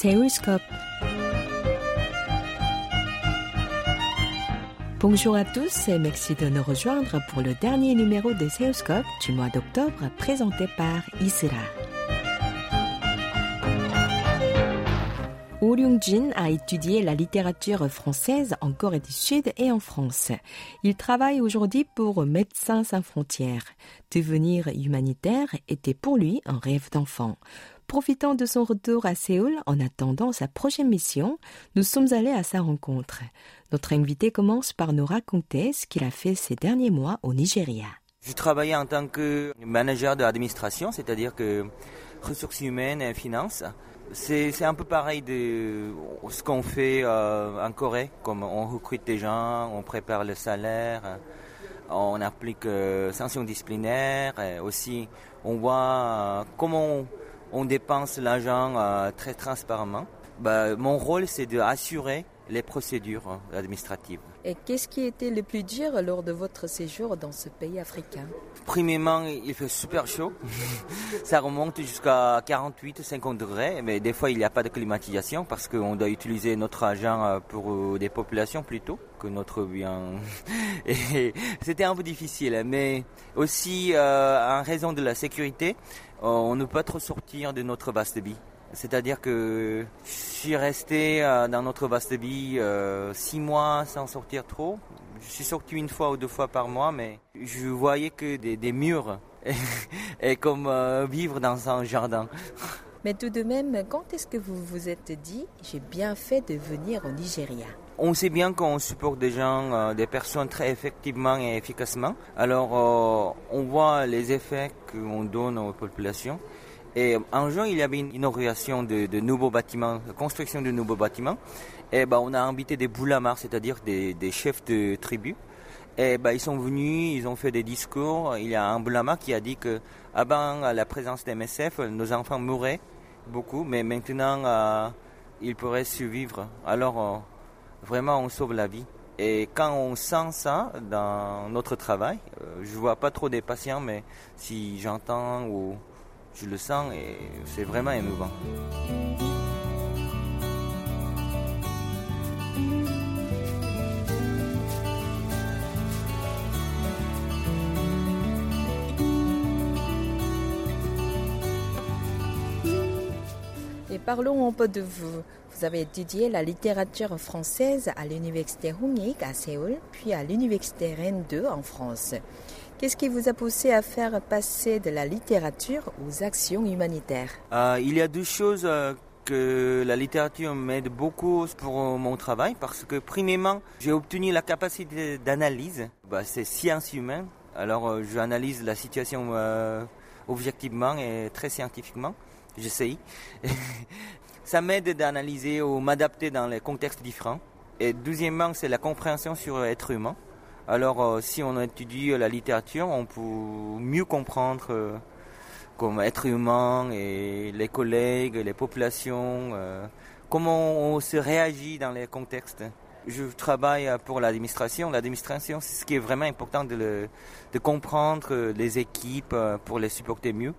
Seoulscope. Bonjour à tous et merci de nous rejoindre pour le dernier numéro de Seoulscope du mois d'octobre présenté par Isra. Oh Ryung-jin a étudié la littérature française en Corée du Sud et en France. Il travaille aujourd'hui pour Médecins sans frontières. Devenir humanitaire était pour lui un rêve d'enfant. Profitant de son retour à Séoul en attendant sa prochaine mission, nous sommes allés à sa rencontre. Notre invité commence par nous raconter ce qu'il a fait ces derniers mois au Nigeria. Je travaillais en tant que manager de l'administration, c'est-à-dire que ressources humaines et finances. C'est un peu pareil de ce qu'on fait euh, en Corée, comme on recrute des gens, on prépare le salaire, on applique euh, sanctions disciplinaires, et aussi on voit euh, comment on, dépense l'argent euh, très transparemment. Bah, mon rôle, c'est d'assurer les procédures administratives. Et qu'est-ce qui était le plus dur lors de votre séjour dans ce pays africain Premièrement, il fait super chaud. Ça remonte jusqu'à 48-50 degrés, mais des fois il n'y a pas de climatisation parce qu'on doit utiliser notre argent euh, pour euh, des populations plutôt que notre bien. C'était un peu difficile, mais aussi euh, en raison de la sécurité, on ne peut pas trop sortir de notre vaste vie. C'est-à-dire que je suis resté euh, dans notre vaste vie euh, six mois sans sortir trop. Je suis sorti une fois ou deux fois par mois, mais je voyais que des, murs et comme euh, vivre dans un jardin. Mais tout de même, quand est-ce que vous vous êtes dit j'ai bien fait de venir au Nigeria? On sait bien qu'on supporte des gens, des personnes très effectivement et efficacement. Alors, on voit les effets qu'on donne aux populations. Et en juin, il y avait une inauguration de, nouveaux bâtiments, construction de nouveaux bâtiments. Et ben, on a invité des boulamars, c'est-à-dire des, chefs de tribus. Et ben, ils sont venus, ils ont fait des discours. Il y a un boulama qui a dit que avant la présence des MSF, nos enfants mouraient beaucoup, mais maintenant, euh, ils pourraient survivre. Alors, euh, vraiment, on sauve la vie. Et quand on sent ça dans notre travail, euh, je vois pas trop des patients, mais si j'entends ou je le sens et c'est vraiment émouvant. Et parlons un peu de vous. Vous avez étudié la littérature française à l'université Hongik à Séoul, puis à l'université Rennes 2 en France. Qu'est-ce qui vous a poussé à faire passer de la littérature aux actions humanitaires euh, Il y a deux choses euh, que la littérature m'aide beaucoup pour mon travail parce que premièrement, j'ai obtenu la capacité d'analyse. Bah, c'est science humaine. Alors euh, j'analyse la situation objectivement et très scientifiquement. J'essaye. Ça m'aide d'analyser ou m'adapter dans les contextes différents. Et deuxièmement, c'est la compréhension sur l'être humain. Alors, euh, si on étudie la littérature, on peut mieux comprendre euh, comme être humain et les collègues, les populations, euh, comment on se réagit dans les contextes. Je travaille pour l'administration. L'administration, c'est ce qui est vraiment important de, comprendre les équipes pour les supporter mieux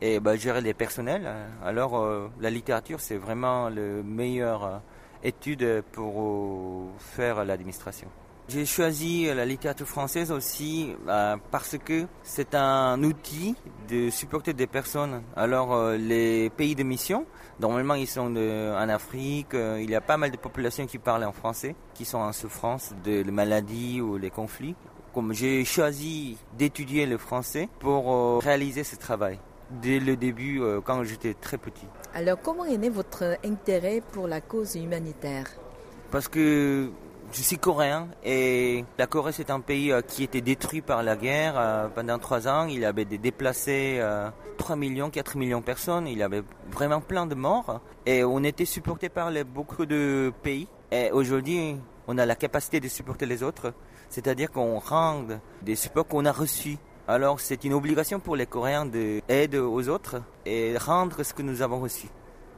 et bah, gérer les personnels. Alors, la littérature, c'est vraiment le meilleur étude pour faire l'administration. J'ai choisi la littérature française aussi euh, parce que c'est un outil de supporter des personnes. Alors euh, les pays de mission, normalement ils sont en Afrique, euh, il y a pas mal de populations qui parlent en français, qui sont en souffrance de maladies ou les conflits. Comme j'ai choisi d'étudier le français pour réaliser ce travail dès le début quand j'étais très petit. Alors comment est né votre intérêt pour la cause humanitaire? Parce que je suis coréen et la Corée c'est un pays euh, qui était détruit par la guerre euh, pendant trois ans. Il avait des déplacés, 3 euh, millions, 4 millions de personnes. Il avait vraiment plein de morts et on était supporté par beaucoup de pays. Et aujourd'hui, on a la capacité de supporter les autres, c'est-à-dire qu'on rend des supports qu'on a reçus. Alors c'est une obligation pour les Coréens d'aider aux autres et rendre ce que nous avons reçu.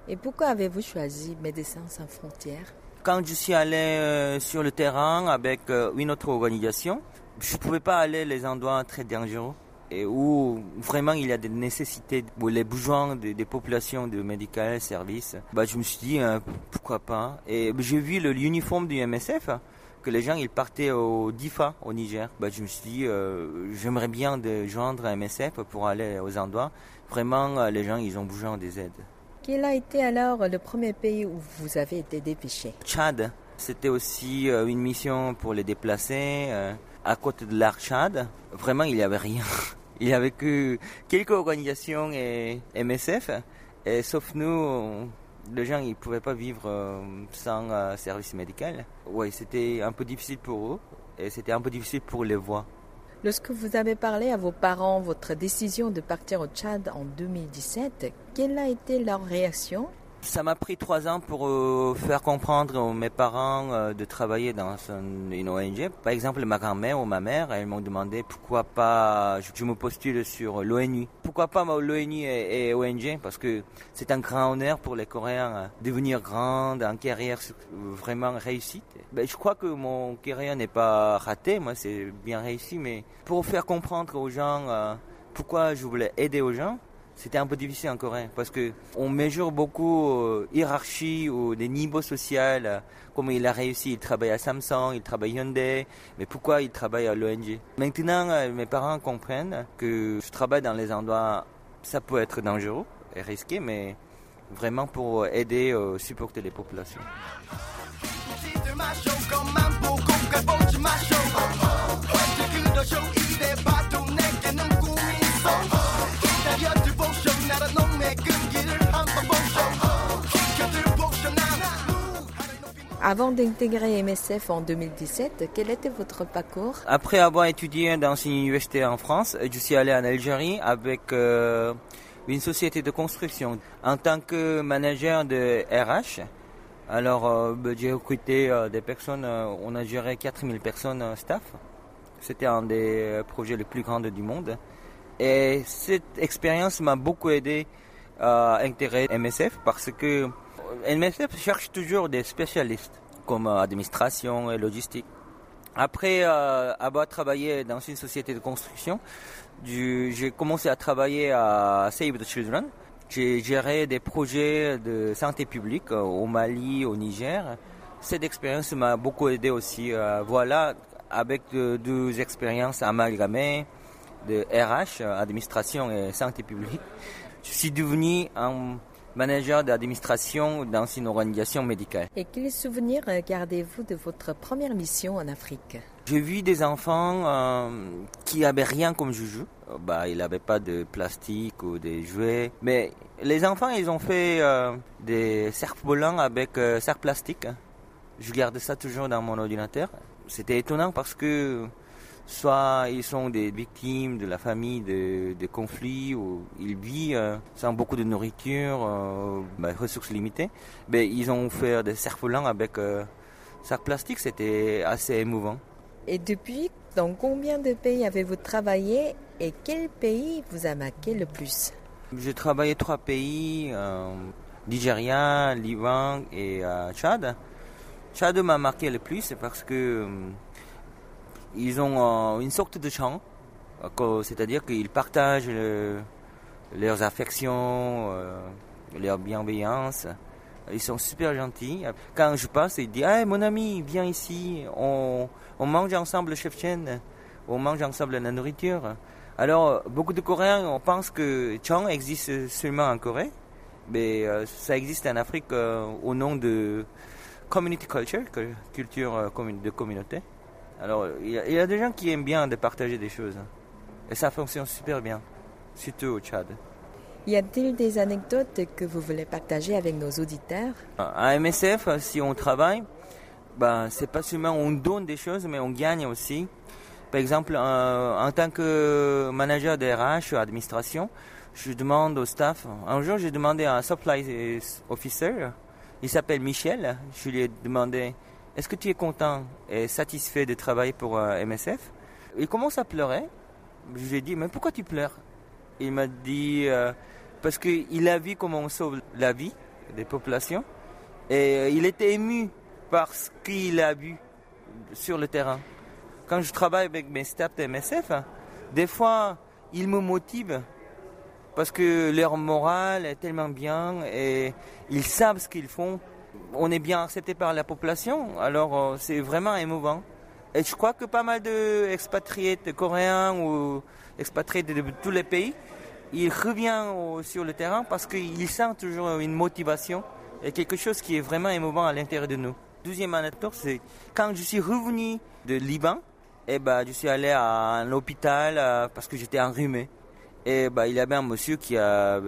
Et pourquoi avez-vous choisi Médecins sans frontières? Quand je suis allé euh, sur le terrain avec euh, une autre organisation, je ne pouvais pas aller les endroits très dangereux. et où vraiment il y a des nécessités, où les besoins des, populations de médical, services, bah, je me suis dit euh, pourquoi pas. Et j'ai vu l'uniforme du MSF, que les gens ils partaient au DIFA au Niger. Bah, je me suis dit euh, j'aimerais bien de joindre MSF pour aller aux endroits. Vraiment, les gens ils ont besoin des aides. Quel a été alors le premier pays où vous avez été dépêché Tchad. C'était aussi une mission pour les déplacés à côté de l'Archad, vraiment, il n'y avait rien. Il n'y avait que quelques organisations et MSF, et sauf nous, les gens ils pouvaient pas vivre euh, sans euh, service médical. Oui, c'était un peu difficile pour eux et c'était un peu difficile pour les voix. Lorsque vous avez parlé à vos parents votre décision de partir au Tchad en 2017, quelle a été leur réaction? Ça m'a pris trois ans pour euh, faire comprendre à mes parents euh, de travailler dans une ONG. Par exemple, ma grand-mère ou ma mère, elles m'ont demandé pourquoi pas je, me postule sur l'ONU. Pourquoi pas l'ONU et, ONG Parce que c'est un grand honneur pour les Coréens euh, devenir grands, en carrière vraiment réussite. Ben, je crois que mon carrière n'est pas raté, moi c'est bien réussi, mais pour faire comprendre aux gens pourquoi je voulais aider aux gens, c'était un peu difficile en Corée parce que on mesure beaucoup euh, hiérarchie ou des niveaux sociaux, euh, comment il a réussi, il travaille à Samsung, il travaille Hyundai, mais pourquoi il travaille à l'ONG. Maintenant, euh, mes parents comprennent que je travaille dans les endroits, ça peut être dangereux et risqué, mais vraiment pour aider, euh, supporter les populations. Avant d'intégrer MSF en 2017, quel était votre parcours? Après avoir étudié dans une université en France, je suis allé en Algérie avec euh, une société de construction en tant que manager de RH. Alors, euh, ben, j'ai recruté euh, des personnes, on a géré 4000 personnes staff. C'était un des projets les plus grands du monde. Et cette expérience m'a beaucoup aidé à intégrer MSF parce que MSF cherche toujours des spécialistes comme euh, administration et logistique. Après euh, avoir travaillé dans une société de construction, j'ai commencé à travailler à Save the Children. J'ai géré des projets de santé publique euh, au Mali, au Niger. Cette expérience m'a beaucoup aidé aussi. voilà, avec deux expériences amalgamées de RH, administration et santé publique, je suis devenu un manager d'administration dans une organisation médicale. Et quels souvenirs gardez-vous de votre première mission en Afrique? J'ai vu des enfants euh, qui avaient rien comme joujou. Bah, ils n'avaient pas de plastique ou des jouets. Mais les enfants, ils ont fait euh, des cerfs volants avec euh, cerfs plastiques. Je garde ça toujours dans mon ordinateur. C'était étonnant parce que soit ils sont des victimes de la famille de, conflits ou ils vivent euh, sans beaucoup de nourriture, euh, bah, ressources limitées. Mais ils ont fait des cerfs avec euh, sacs plastiques, c'était assez émouvant. Et depuis, dans combien de pays avez-vous travaillé et quel pays vous a marqué le plus? J'ai travaillé trois pays, Nigeria, Liban et Tchad. Tchad m'a marqué le plus parce que ils ont euh, une sorte de euh, c'est-à-dire qu'ils partagent leurs affections, euh, leur bienveillance. Ils sont super gentils. Quand je passe, ils disent hey, mon ami, viens ici, on, mange ensemble le chef chen, on mange ensemble la nourriture. Alors, beaucoup de Coréens on pense que Chang existe seulement en Corée, mais ça existe en Afrique au nom de community culture, culture de communauté. Alors, il y, a des gens qui aiment bien de partager des choses. Et ça fonctionne super bien, surtout au Tchad. Y a-t-il des anecdotes que vous voulez partager avec nos auditeurs? À MSF, si on travaille, ben, c'est pas seulement on donne des choses, mais on gagne aussi. Par exemple, euh, en tant que manager de RH, administration, je demande au staff. Un jour, j'ai demandé à un supply officer, il s'appelle Michel, je lui ai demandé est-ce que tu es content et satisfait de travailler pour euh, MSF Il commence à pleurer. Je lui ai dit, mais pourquoi tu pleures? Il m'a dit, euh, parce qu'il a vu comment on sauve la vie des populations. Et euh, il était ému par ce qu'il a vu sur le terrain. Quand je travaille avec mes staffs de MSF, des fois, ils me motivent parce que leur morale est tellement bien et ils savent ce qu'ils font. On est bien accepté par la population, alors euh, c'est vraiment émouvant. Et je crois que pas mal d'expatriés coréens ou expatriés de, tous les pays, ils reviennent sur le terrain parce qu'ils sentent toujours une motivation et quelque chose qui est vraiment émouvant à l'intérieur de nous. Deuxième anecdote, c'est quand je suis revenu de Liban, et eh ben, je suis allé à un hôpital euh, parce que j'étais enrhumé. Et bah, il y avait un monsieur qui a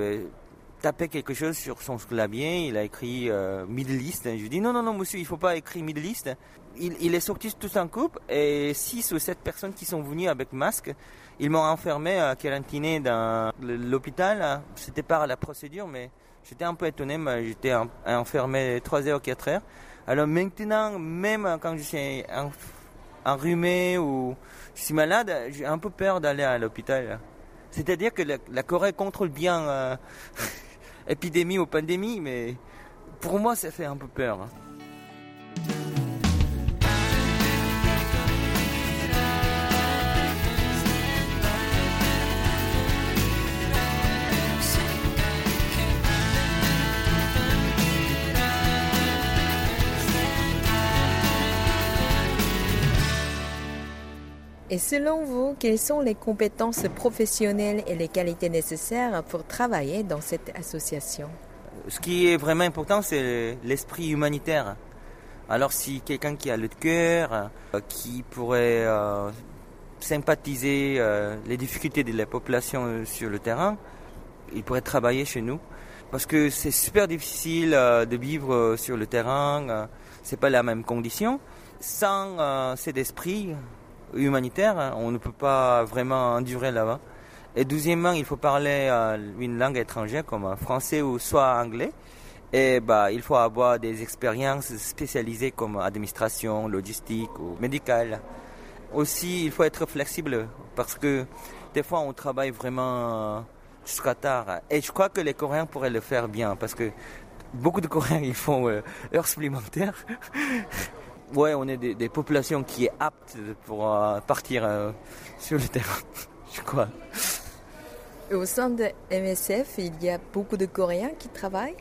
tapé quelque chose sur son clavier, il a écrit euh, Middle East. Je lui dis non, non, non, monsieur, il faut pas écrire Middle East. Il, est sorti tout en couple et six ou sept personnes qui sont venues avec masque, ils m'ont enfermé à quarantiné dans l'hôpital. C'était pas la procédure, mais j'étais un peu étonné, j'étais enfermé 3 heures, 4 heures. Alors maintenant, même quand je suis enrhumé ou je suis malade, j'ai un peu peur d'aller à l'hôpital. C'est-à-dire que la, Corée contrôle bien euh, épidémie ou pandémie, mais pour moi, ça fait un peu peur. Et selon vous, quelles sont les compétences professionnelles et les qualités nécessaires pour travailler dans cette association? Ce qui est vraiment important, c'est l'esprit humanitaire. Alors si quelqu'un qui a le cœur, euh, qui pourrait euh, sympathiser euh, les difficultés de la population sur le terrain, il pourrait travailler chez nous. Parce que c'est super difficile de vivre sur le terrain, c'est pas la même condition. Sans cet esprit, humanitaire, hein. on ne peut pas vraiment endurer là-bas. Et deuxièmement, il faut parler euh, une langue étrangère comme français ou soit anglais. Et bah, il faut avoir des expériences spécialisées comme administration, logistique ou médicale. Aussi, il faut être flexible parce que des fois, on travaille vraiment jusqu'à tard. Et je crois que les Coréens pourraient le faire bien parce que beaucoup de Coréens, ils font euh, heures supplémentaires. ouais, on est des, populations qui est aptes pour euh, partir euh, sur le terrain, je crois. Au sein de MSF, il y a beaucoup de Coréens qui travaillent?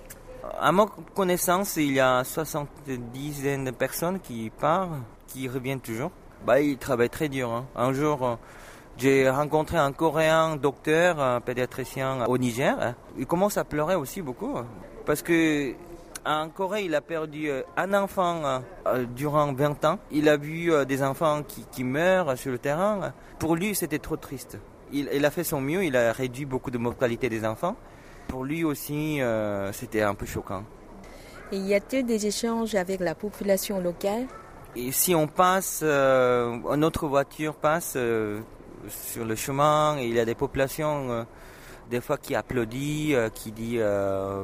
À ma connaissance, il y a 70 de personnes qui partent, qui reviennent toujours. Bah, ils travaillent très dur. Hein. Un jour, euh, j'ai rencontré un Coréen docteur, un pédiatricien au Niger. Il commence à pleurer aussi beaucoup. Parce que en Corée, il a perdu euh, un enfant euh, euh, durant 20 ans. Il a vu des enfants qui, meurent sur le terrain. Pour lui, c'était trop triste. Il, a fait son mieux, il a réduit beaucoup de mortalité des enfants. Pour lui aussi, c'était un peu choquant. Et y a-t-il des échanges avec la population locale Et si on passe, notre voiture passe sur le chemin, il y a des populations des fois qui applaudissent, qui disent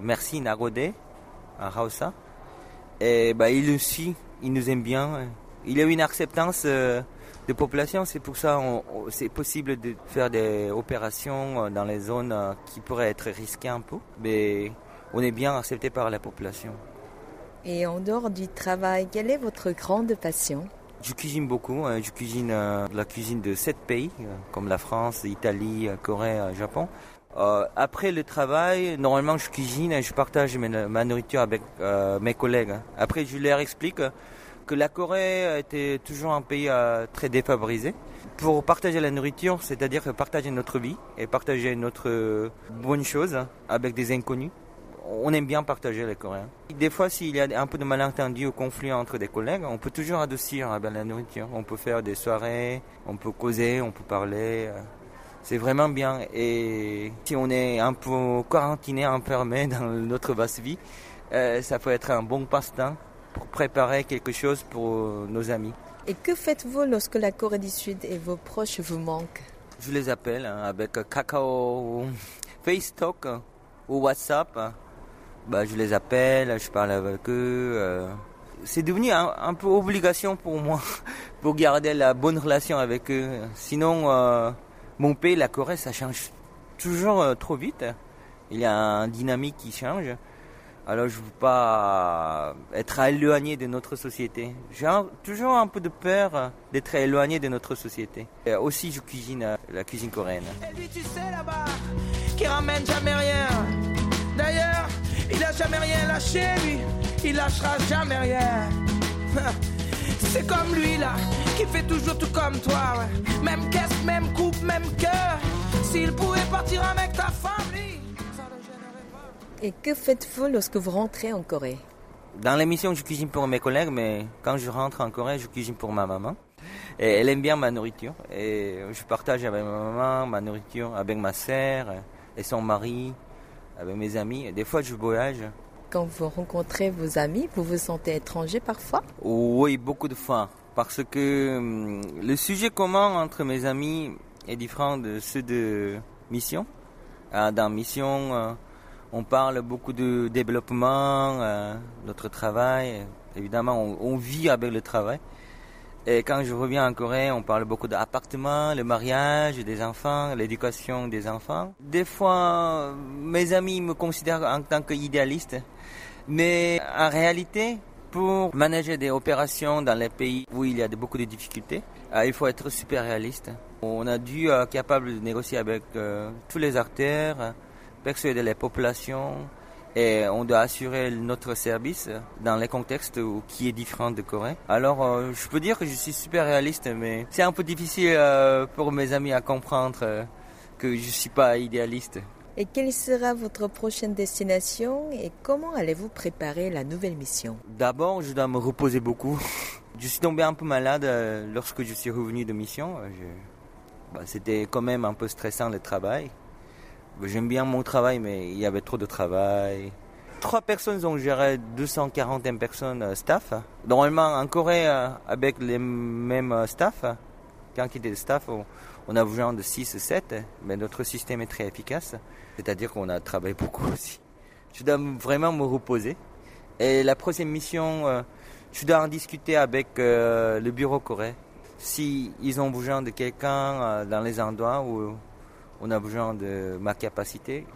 merci Narodé à Hausa. Et bah, il aussi, il nous aime bien. Il y a une acceptance euh, de population, c'est pour ça c'est possible de faire des opérations euh, dans les zones euh, qui pourraient être risquées un peu, mais on est bien accepté par la population. Et en dehors du travail, quelle est votre grande passion? Je cuisine beaucoup, hein. je cuisine la cuisine de sept pays, comme la France, l'Italie, Corée, Japon. Euh, après le travail, normalement je cuisine et je partage ma nourriture avec euh, mes collègues. Après je leur explique que la Corée était toujours un pays euh, très défavorisé. Pour partager la nourriture, c'est-à-dire partager notre vie et partager notre bonne chose avec des inconnus. On aime bien partager les Coréens. Des fois, s'il y a un peu de malentendu ou conflit entre des collègues, on peut toujours adoucir la nourriture. On peut faire des soirées, on peut causer, on peut parler c'est vraiment bien. Et si on est un peu quarantiné, enfermé dans notre vaste vie, euh, ça peut être un bon passe-temps pour préparer quelque chose pour nos amis. Et que faites-vous lorsque la Corée du Sud et vos proches vous manquent? Je les appelle hein, avec Kakao, FaceTalk ou WhatsApp. Bah, je les appelle, je parle avec eux. Euh. c'est devenu un, peu obligation pour moi pour garder la bonne relation avec eux. Sinon, euh, mon pays, la Corée, ça change toujours euh, trop vite. Il y a un dynamique qui change. Alors je ne veux pas être éloigné de notre société. J'ai toujours un peu de peur d'être éloigné de notre société. Et aussi je cuisine euh, la cuisine coréenne. Et lui, tu sais là-bas, qui ramène jamais rien. D'ailleurs, il a jamais rien lâché, lui. Il lâchera jamais rien. C'est comme lui là, qui fait toujours tout comme toi. ouais. Même caisse, même coupe, même cœur. S'il pouvait partir avec ta femme, lui, ça le gênerait pas. Et que faites-vous lorsque vous rentrez en Corée? Dans l'émission, je cuisine pour mes collègues, mais quand je rentre en Corée, je cuisine pour ma maman. Et elle aime bien ma nourriture. Et je partage avec ma maman ma nourriture, avec ma sœur et son mari, avec mes amis. Et des fois, je voyage. Quand vous rencontrez vos amis, vous vous sentez étranger parfois Oui, beaucoup de fois. Parce que hum, le sujet commun entre mes amis est différent de ceux de Mission. Euh, Dans Mission, euh, on parle beaucoup de développement, euh, notre travail. Évidemment, on vit avec le travail. Et quand je reviens en Corée, on parle beaucoup d'appartements, le mariage des enfants, l'éducation des enfants. Des fois, mes amis me considèrent en tant qu'idéaliste. Mais en réalité, pour manager des opérations dans les pays où il y a beaucoup de difficultés, euh, il faut être super réaliste. On a dû être capable de négocier avec euh, tous les acteurs, euh, persuader les populations, et on doit assurer notre service dans les contextes qui est différent de Corée. Alors, euh, je peux dire que je suis super réaliste, mais c'est un peu difficile euh, pour mes amis à comprendre euh, que je suis pas idéaliste. Et quelle sera votre prochaine destination et comment allez-vous préparer la nouvelle mission? D'abord, je dois me reposer beaucoup. Je suis tombé un peu malade lorsque je suis revenu de mission. Je- bah, C'était quand même un peu stressant le travail. J'aime bien mon travail, mais il y avait trop de travail. Trois personnes ont géré 240 personnes euh, staff. Normalement, en Corée, euh, avec les mêmes euh, staff, quantité de staff, on, a besoin de 6 7, mais notre système est très efficace. C'est-à-dire qu'on a travaillé beaucoup aussi. Je dois vraiment me reposer. Et la prochaine mission, je dois en discuter avec le bureau coréen. Si ils ont besoin de quelqu'un dans les endroits où on a besoin de ma capacité,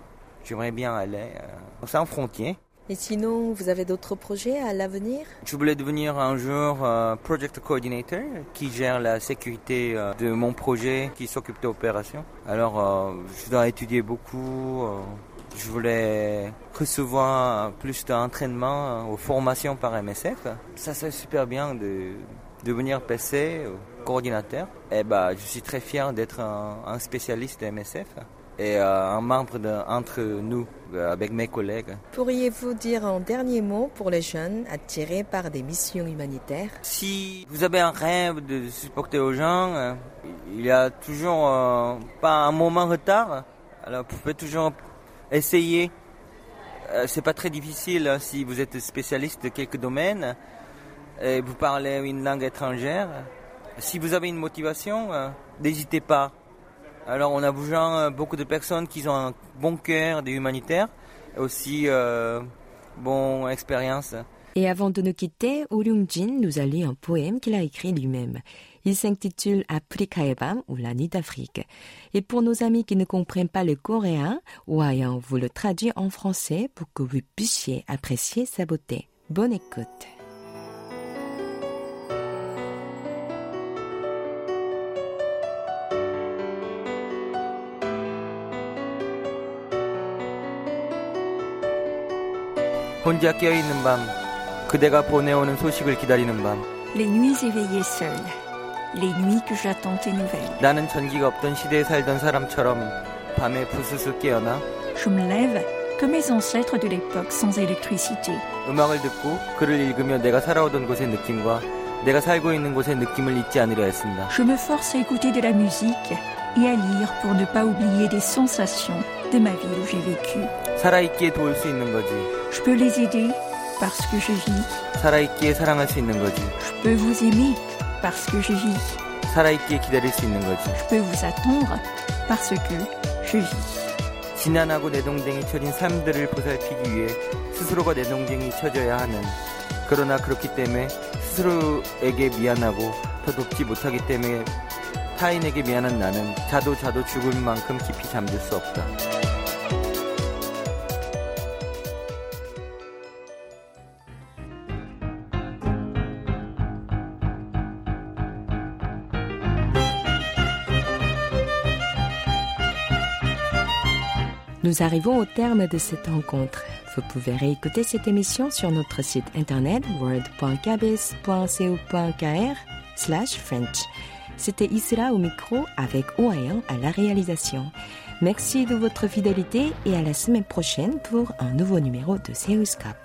j'aimerais bien aller euh, sans frontières. Et sinon, vous avez d'autres projets à l'avenir? Je voulais devenir un jour euh, project coordinator qui gère la sécurité euh, de mon projet, qui s'occupe de l'opération. Alors, euh, je dois étudier beaucoup. je voulais recevoir plus d'entraînement aux formations par MSF. Ça serait super bien de devenir PC, coordinateur. Et bah, je suis très fier d'être un, un spécialiste de MSF et euh, un membre de, entre nous, euh, avec mes collègues. Pourriez-vous dire un dernier mot pour les jeunes attirés par des missions humanitaires? Si vous avez un rêve de supporter aux gens, euh, il y a toujours euh, pas un moment en retard. Alors vous pouvez toujours essayer. C'est pas très difficile hein, si vous êtes spécialiste de quelques domaines et vous parlez une langue étrangère. Si vous avez une motivation, euh, n'hésitez pas. Alors on a besoin euh, beaucoup de personnes qui ont un bon cœur, des humanitaires, aussi euh, bonne expérience. Et avant de nous quitter, Ryung-jin nous a lu un poème qu'il a écrit lui-même. Il s'intitule 밤 ou la nuit d'Afrique. Et pour nos amis qui ne comprennent pas le coréen, Wayan vous le traduit en français pour que vous puissiez apprécier sa beauté. Bonne écoute. 혼자 깨어있는 밤, 그대가 보내오는 소식을 기다리는 밤. Les nuits éveillées seules, les nuits que j'attends tes nouvelles. 나는 전기가 없던 시대에 살던 사람처럼 밤에 부스스 깨어나 Je me lève comme mes ancêtres de l'époque sans électricité. 음악을 듣고 글을 읽으며 내가 살아오던 곳의 느낌과 내가 살고 있는 곳의 느낌을 잊지 않으려 했습니다. Je me force à écouter de la musique et à lire pour ne pas oublier des sensations de ma ville où j'ai vécu. 살아있기에 도울 수 있는 거지. Je peux les aider parce que je vis. 살아있기에 사랑할 수 있는 거지. Je peux vous aimer parce que je vis. 살아있기에 기다릴 수 있는 거지. Je peux vous attendre parce que je vis. 지난하고 내동댕이 쳐진 삶들을 보살피기 위해 스스로가 내동댕이 쳐져야 하는 그러나 그렇기 때문에 스스로에게 미안하고 더 돕지 못하기 때문에 타인에게 미안한 나는 자도 자도 죽을 만큼 깊이 잠들 수 없다. Nous arrivons au terme de cette rencontre. Vous pouvez réécouter cette émission sur notre site internet world.cabis.co.kr slash French. C'était Isra au micro avec Oayan à la réalisation. Merci de votre fidélité et à la semaine prochaine pour un nouveau numéro de Seus Cap.